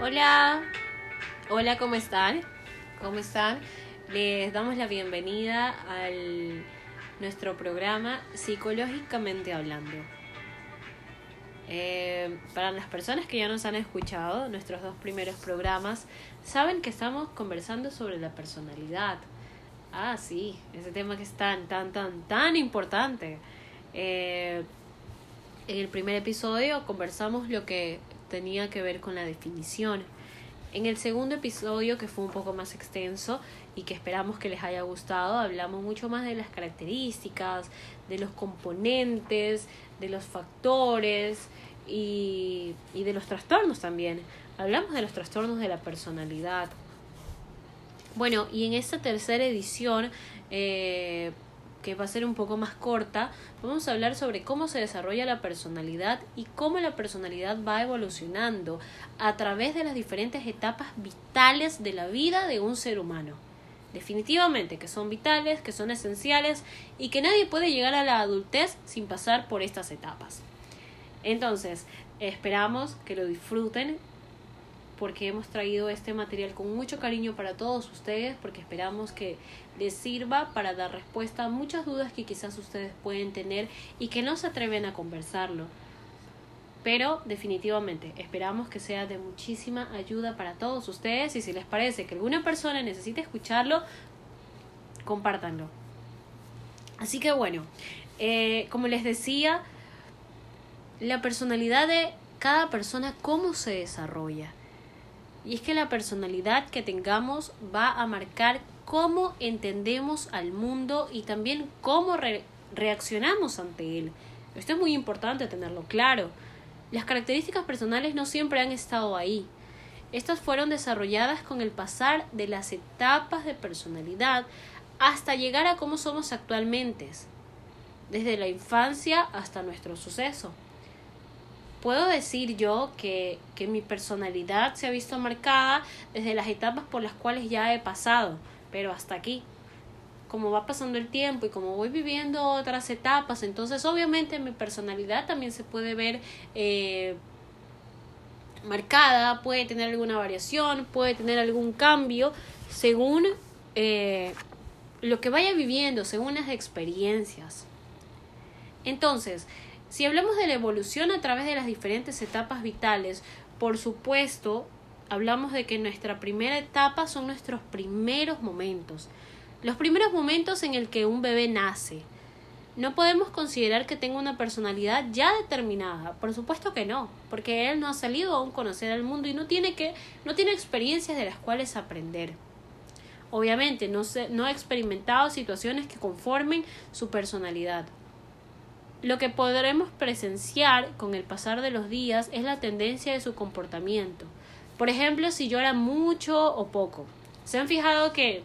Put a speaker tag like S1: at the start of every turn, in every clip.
S1: Hola, hola, ¿cómo están? ¿Cómo están? Les damos la bienvenida al nuestro programa Psicológicamente Hablando. Eh, para las personas que ya nos han escuchado, nuestros dos primeros programas, saben que estamos conversando sobre la personalidad. Ah, sí, ese tema que es tan, tan, tan, tan importante. Eh, en el primer episodio conversamos lo que tenía que ver con la definición. En el segundo episodio, que fue un poco más extenso y que esperamos que les haya gustado, hablamos mucho más de las características, de los componentes, de los factores y, y de los trastornos también. Hablamos de los trastornos de la personalidad. Bueno, y en esta tercera edición eh, que va a ser un poco más corta, vamos a hablar sobre cómo se desarrolla la personalidad y cómo la personalidad va evolucionando a través de las diferentes etapas vitales de la vida de un ser humano. Definitivamente que son vitales, que son esenciales y que nadie puede llegar a la adultez sin pasar por estas etapas. Entonces, esperamos que lo disfruten porque hemos traído este material con mucho cariño para todos ustedes, porque esperamos que les sirva para dar respuesta a muchas dudas que quizás ustedes pueden tener y que no se atreven a conversarlo. Pero definitivamente esperamos que sea de muchísima ayuda para todos ustedes y si les parece que alguna persona necesite escucharlo, compártanlo. Así que bueno, eh, como les decía, la personalidad de cada persona, cómo se desarrolla. Y es que la personalidad que tengamos va a marcar cómo entendemos al mundo y también cómo reaccionamos ante él. Esto es muy importante tenerlo claro. Las características personales no siempre han estado ahí. Estas fueron desarrolladas con el pasar de las etapas de personalidad hasta llegar a cómo somos actualmente, desde la infancia hasta nuestro suceso puedo decir yo que, que mi personalidad se ha visto marcada desde las etapas por las cuales ya he pasado, pero hasta aquí. Como va pasando el tiempo y como voy viviendo otras etapas, entonces obviamente mi personalidad también se puede ver eh, marcada, puede tener alguna variación, puede tener algún cambio según eh, lo que vaya viviendo, según las experiencias. Entonces, si hablamos de la evolución a través de las diferentes etapas vitales, por supuesto, hablamos de que nuestra primera etapa son nuestros primeros momentos. Los primeros momentos en el que un bebé nace. No podemos considerar que tenga una personalidad ya determinada, por supuesto que no, porque él no ha salido aún conocer al mundo y no tiene que no tiene experiencias de las cuales aprender. Obviamente no, se, no ha experimentado situaciones que conformen su personalidad. Lo que podremos presenciar con el pasar de los días es la tendencia de su comportamiento. Por ejemplo, si llora mucho o poco. ¿Se han fijado que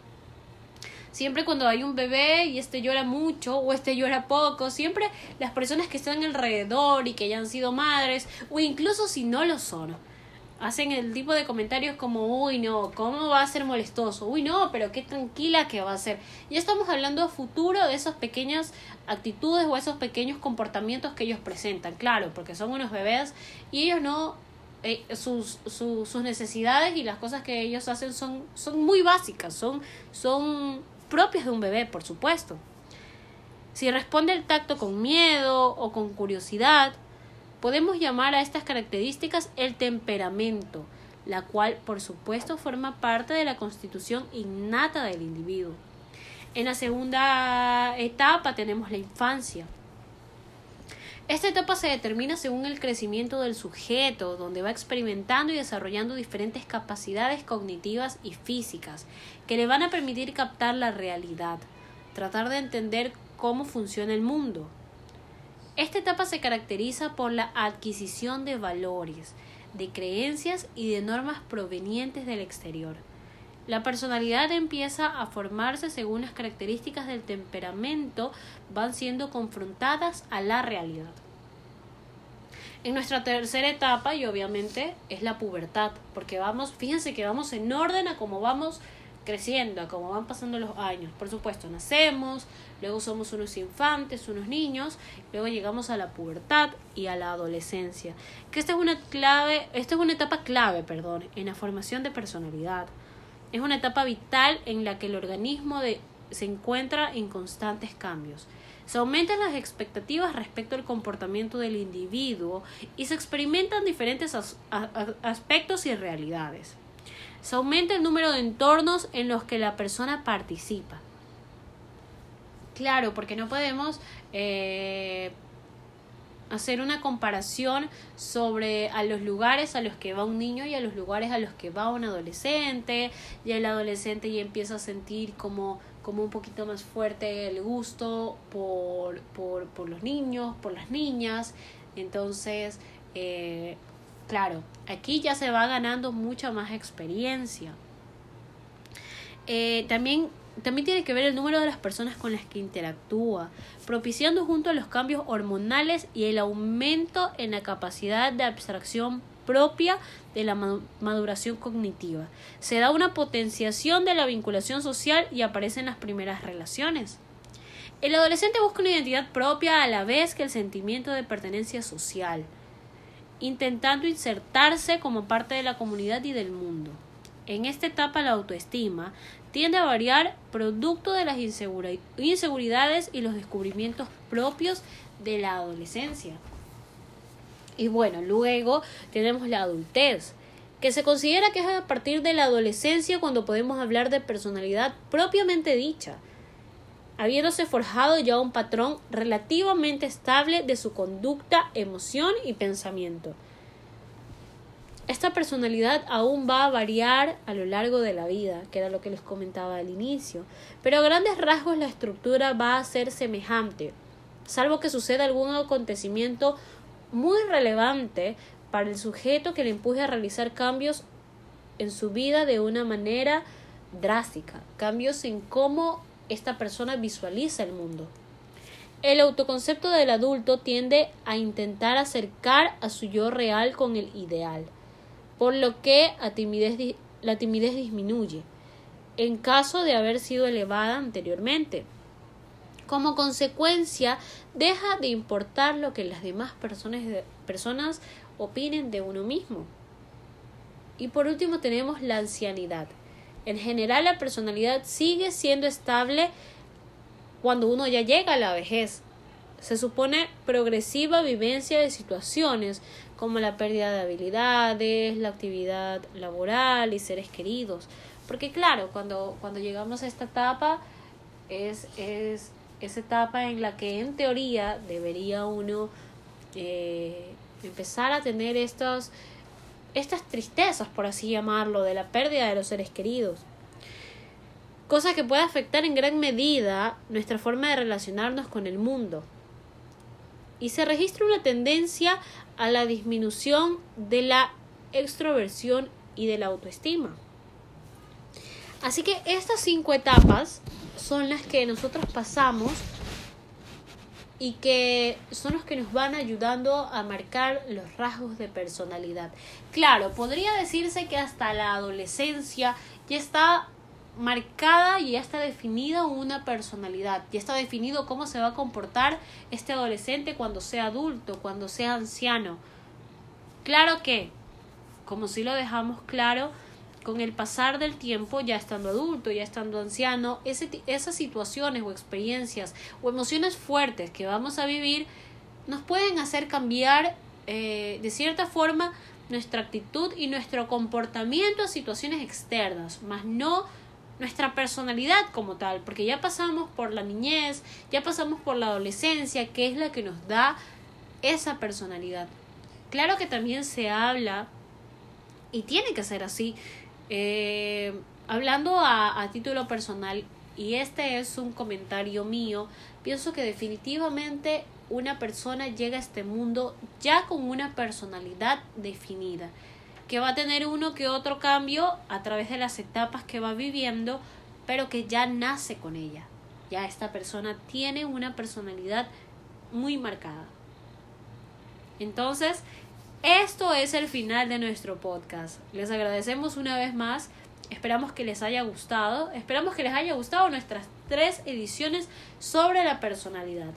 S1: siempre cuando hay un bebé y este llora mucho o este llora poco, siempre las personas que están alrededor y que ya han sido madres o incluso si no lo son, hacen el tipo de comentarios como, uy, no, ¿cómo va a ser molestoso? Uy, no, pero qué tranquila que va a ser. Ya estamos hablando a futuro de esas pequeñas actitudes o esos pequeños comportamientos que ellos presentan, claro, porque son unos bebés y ellos no, eh, sus, sus necesidades y las cosas que ellos hacen son, son muy básicas, son, son propias de un bebé, por supuesto. Si responde el tacto con miedo o con curiosidad, Podemos llamar a estas características el temperamento, la cual por supuesto forma parte de la constitución innata del individuo. En la segunda etapa tenemos la infancia. Esta etapa se determina según el crecimiento del sujeto, donde va experimentando y desarrollando diferentes capacidades cognitivas y físicas que le van a permitir captar la realidad, tratar de entender cómo funciona el mundo, esta etapa se caracteriza por la adquisición de valores, de creencias y de normas provenientes del exterior. La personalidad empieza a formarse según las características del temperamento van siendo confrontadas a la realidad. En nuestra tercera etapa, y obviamente, es la pubertad, porque vamos, fíjense que vamos en orden a cómo vamos creciendo, como van pasando los años. Por supuesto, nacemos, luego somos unos infantes, unos niños, luego llegamos a la pubertad y a la adolescencia. Que esta es una clave, esta es una etapa clave, perdón, en la formación de personalidad. Es una etapa vital en la que el organismo de, se encuentra en constantes cambios. Se aumentan las expectativas respecto al comportamiento del individuo y se experimentan diferentes aspectos y realidades. Se aumenta el número de entornos en los que la persona participa. Claro, porque no podemos eh, hacer una comparación sobre a los lugares a los que va un niño y a los lugares a los que va un adolescente. Y el adolescente ya empieza a sentir como como un poquito más fuerte el gusto por, por, por los niños, por las niñas. Entonces, eh, claro, aquí ya se va ganando mucha más experiencia. Eh, también, también tiene que ver el número de las personas con las que interactúa, propiciando junto a los cambios hormonales y el aumento en la capacidad de abstracción propia de la maduración cognitiva. Se da una potenciación de la vinculación social y aparecen las primeras relaciones. El adolescente busca una identidad propia a la vez que el sentimiento de pertenencia social, intentando insertarse como parte de la comunidad y del mundo. En esta etapa la autoestima tiende a variar producto de las inseguridades y los descubrimientos propios de la adolescencia. Y bueno, luego tenemos la adultez, que se considera que es a partir de la adolescencia cuando podemos hablar de personalidad propiamente dicha, habiéndose forjado ya un patrón relativamente estable de su conducta, emoción y pensamiento. Esta personalidad aún va a variar a lo largo de la vida, que era lo que les comentaba al inicio, pero a grandes rasgos la estructura va a ser semejante, salvo que suceda algún acontecimiento muy relevante para el sujeto que le empuje a realizar cambios en su vida de una manera drástica, cambios en cómo esta persona visualiza el mundo. El autoconcepto del adulto tiende a intentar acercar a su yo real con el ideal, por lo que la timidez disminuye, en caso de haber sido elevada anteriormente. Como consecuencia, deja de importar lo que las demás personas, opinen de uno mismo. Y por último tenemos la ancianidad. En general la personalidad sigue siendo estable cuando uno ya llega a la vejez. Se supone progresiva vivencia de situaciones como la pérdida de habilidades, la actividad laboral y seres queridos. Porque claro, cuando, cuando llegamos a esta etapa es, es esa etapa en la que en teoría debería uno eh, empezar a tener estos, estas tristezas, por así llamarlo, de la pérdida de los seres queridos. Cosa que puede afectar en gran medida nuestra forma de relacionarnos con el mundo. Y se registra una tendencia a la disminución de la extroversión y de la autoestima. Así que estas cinco etapas son las que nosotros pasamos y que son los que nos van ayudando a marcar los rasgos de personalidad. Claro, podría decirse que hasta la adolescencia ya está marcada y ya está definida una personalidad, ya está definido cómo se va a comportar este adolescente cuando sea adulto, cuando sea anciano. Claro que, como si lo dejamos claro, con el pasar del tiempo, ya estando adulto, ya estando anciano, esas situaciones o experiencias o emociones fuertes que vamos a vivir nos pueden hacer cambiar eh, de cierta forma nuestra actitud y nuestro comportamiento a situaciones externas, más no nuestra personalidad como tal, porque ya pasamos por la niñez, ya pasamos por la adolescencia, que es la que nos da esa personalidad. Claro que también se habla, y tiene que ser así, eh, hablando a, a título personal, y este es un comentario mío, pienso que definitivamente una persona llega a este mundo ya con una personalidad definida, que va a tener uno que otro cambio a través de las etapas que va viviendo, pero que ya nace con ella. Ya esta persona tiene una personalidad muy marcada. Entonces, esto es el final de nuestro podcast. Les agradecemos una vez más Esperamos que les haya gustado. Esperamos que les haya gustado nuestras tres ediciones sobre la personalidad.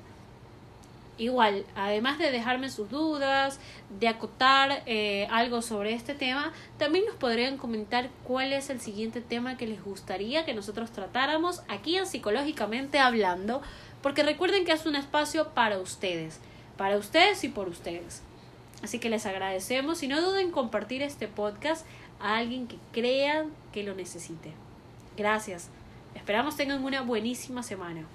S1: Igual, además de dejarme sus dudas, de acotar eh, algo sobre este tema, también nos podrían comentar cuál es el siguiente tema que les gustaría que nosotros tratáramos aquí en Psicológicamente Hablando, porque recuerden que es un espacio para ustedes, para ustedes y por ustedes. Así que les agradecemos y no duden en compartir este podcast a alguien que crean que lo necesite. Gracias. Esperamos tengan una buenísima semana.